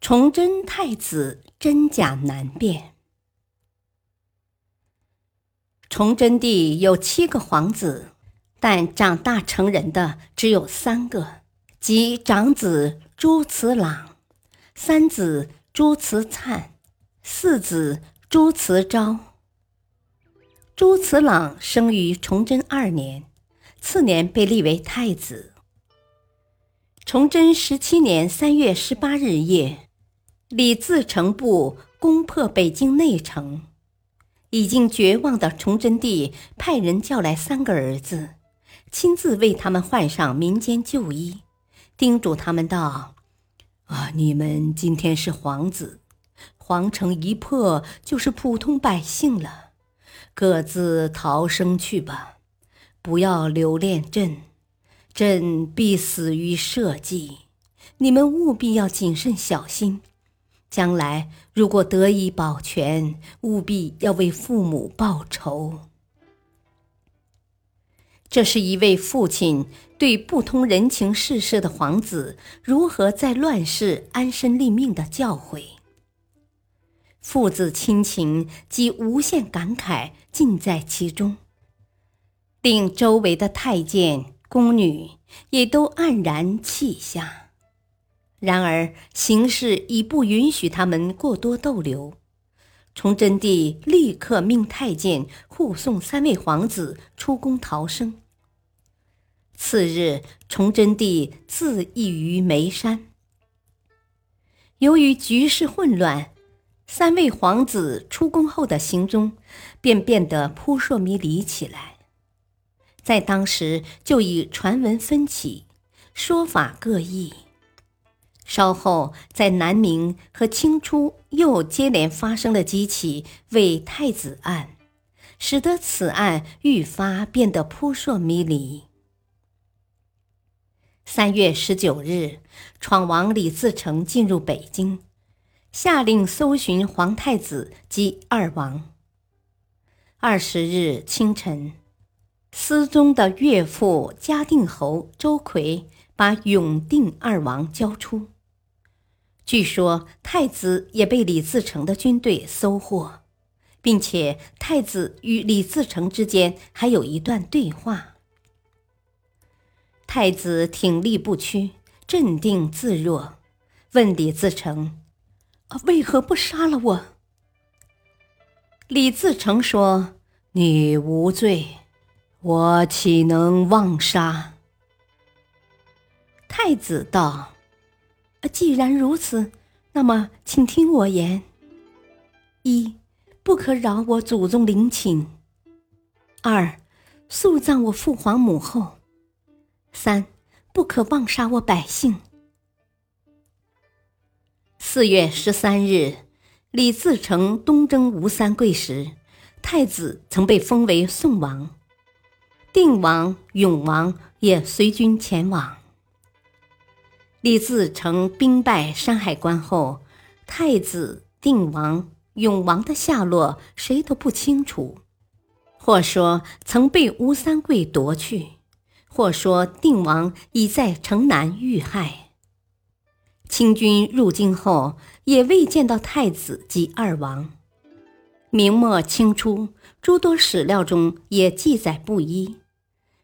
崇祯太子真假难辨。崇祯帝有七个皇子，但长大成人的只有三个，即长子朱慈烺、三子朱慈灿、四子朱慈昭。朱慈烺生于崇祯二年，次年被立为太子。崇祯十七年三月十八日夜，李自成部攻破北京内城，已经绝望的崇祯帝派人叫来三个儿子，亲自为他们换上民间旧衣，叮嘱他们道：“啊，你们今天是皇子，皇城一破就是普通百姓了，各自逃生去吧，不要留恋朕。”朕必死于社稷，你们务必要谨慎小心。将来如果得以保全，务必要为父母报仇。这是一位父亲对不通人情世事的皇子如何在乱世安身立命的教诲。父子亲情及无限感慨尽在其中，令周围的太监。宫女也都黯然泣下。然而形势已不允许他们过多逗留，崇祯帝立刻命太监护送三位皇子出宫逃生。次日，崇祯帝自缢于眉山。由于局势混乱，三位皇子出宫后的行踪便变得扑朔迷离起来。在当时就已传闻分歧，说法各异。稍后在南明和清初又接连发生了几起为太子案，使得此案愈发变得扑朔迷离。三月十九日，闯王李自成进入北京，下令搜寻皇太子及二王。二十日清晨。思宗的岳父嘉定侯周奎把永定二王交出。据说太子也被李自成的军队搜获，并且太子与李自成之间还有一段对话。太子挺立不屈，镇定自若，问李自成：“为何不杀了我？”李自成说：“你无罪。”我岂能妄杀？太子道：“既然如此，那么请听我言：一，不可扰我祖宗陵寝；二，速葬我父皇母后；三，不可妄杀我百姓。”四月十三日，李自成东征吴三桂时，太子曾被封为宋王。定王、永王也随军前往。李自成兵败山海关后，太子、定王、永王的下落谁都不清楚。或说曾被吴三桂夺去，或说定王已在城南遇害。清军入京后，也未见到太子及二王。明末清初诸多史料中也记载不一。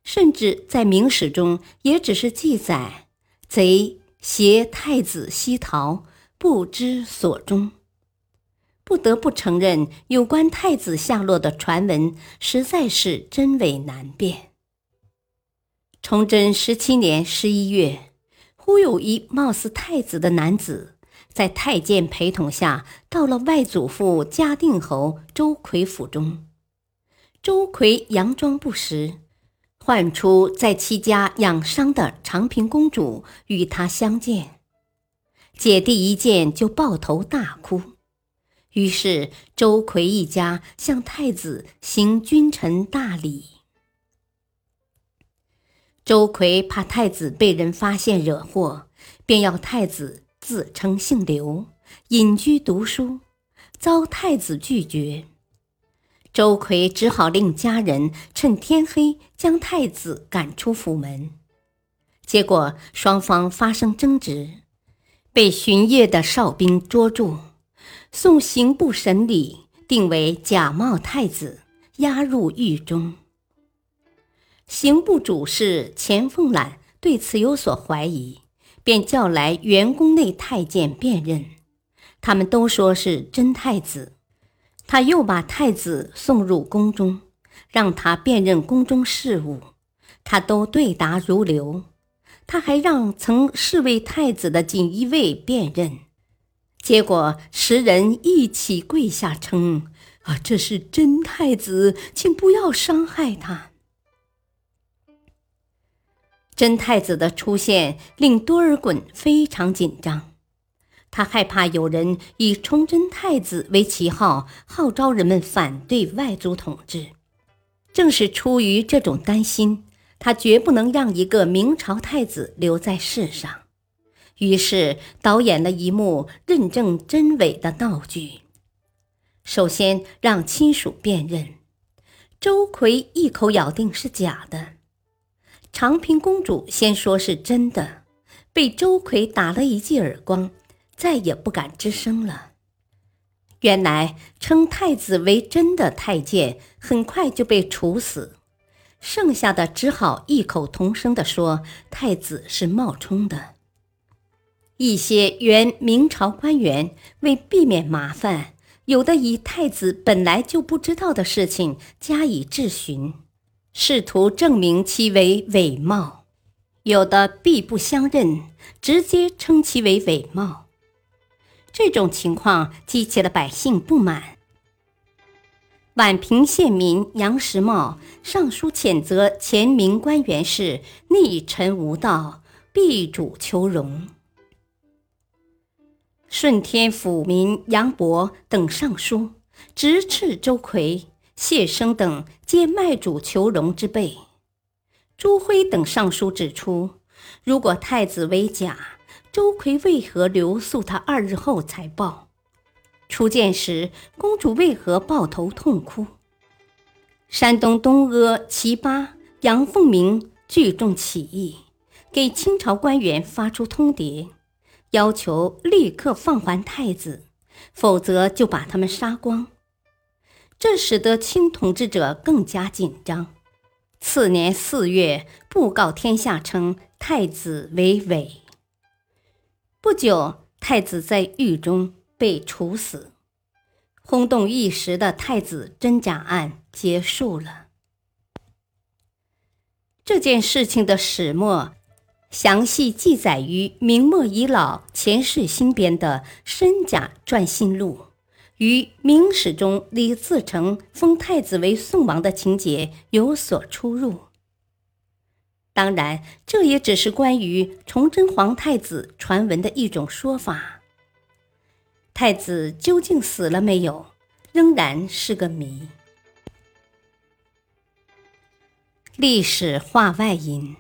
甚至在明史中，也只是记载贼携太子西逃，不知所终。不得不承认，有关太子下落的传闻实在是真伪难辨。崇祯十七年十一月，忽有一貌似太子的男子，在太监陪同下，到了外祖父嘉定侯周奎府中。周奎佯装不识。唤出在戚家养伤的长平公主与他相见，姐弟一见就抱头大哭。于是周奎一家向太子行君臣大礼。周奎怕太子被人发现惹祸，便要太子自称姓刘，隐居读书，遭太子拒绝。周奎只好令家人趁天黑将太子赶出府门，结果双方发生争执，被巡夜的哨兵捉住，送刑部审理，定为假冒太子，押入狱中。刑部主事钱凤览对此有所怀疑，便叫来员宫内太监辨认，他们都说是真太子。他又把太子送入宫中，让他辨认宫中事务，他都对答如流。他还让曾侍卫太子的锦衣卫辨认，结果十人一起跪下称：“啊，这是真太子，请不要伤害他。”真太子的出现令多尔衮非常紧张。他害怕有人以崇祯太子为旗号，号召人们反对外族统治。正是出于这种担心，他绝不能让一个明朝太子留在世上。于是导演了一幕认证真伪的闹剧。首先让亲属辨认，周奎一口咬定是假的。长平公主先说是真的，被周奎打了一记耳光。再也不敢吱声了。原来称太子为真的太监很快就被处死，剩下的只好异口同声地说太子是冒充的。一些原明朝官员为避免麻烦，有的以太子本来就不知道的事情加以质询，试图证明其为伪冒；有的避不相认，直接称其为伪冒。这种情况激起了百姓不满。宛平县民杨时茂上书谴责前明官员是逆臣无道、避主求荣。顺天府民杨伯等上书直斥周奎、谢生等皆卖主求荣之辈。朱辉等上书指出，如果太子为假。周奎为何留宿他二日后才报？初见时，公主为何抱头痛哭？山东东阿齐巴杨凤鸣聚众起义，给清朝官员发出通牒，要求立刻放还太子，否则就把他们杀光。这使得清统治者更加紧张。次年四月，布告天下称太子为伪。不久，太子在狱中被处死，轰动一时的太子真假案结束了。这件事情的始末，详细记载于明末遗老钱世新编的《真假传心录》，与《明史》中李自成封太子为宋王的情节有所出入。当然，这也只是关于崇祯皇太子传闻的一种说法。太子究竟死了没有，仍然是个谜。历史话外音：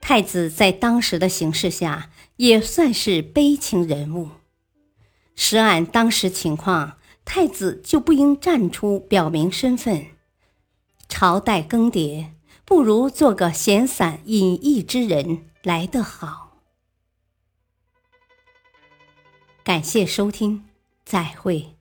太子在当时的形势下也算是悲情人物。实按当时情况，太子就不应站出表明身份。朝代更迭。不如做个闲散隐逸之人来得好。感谢收听，再会。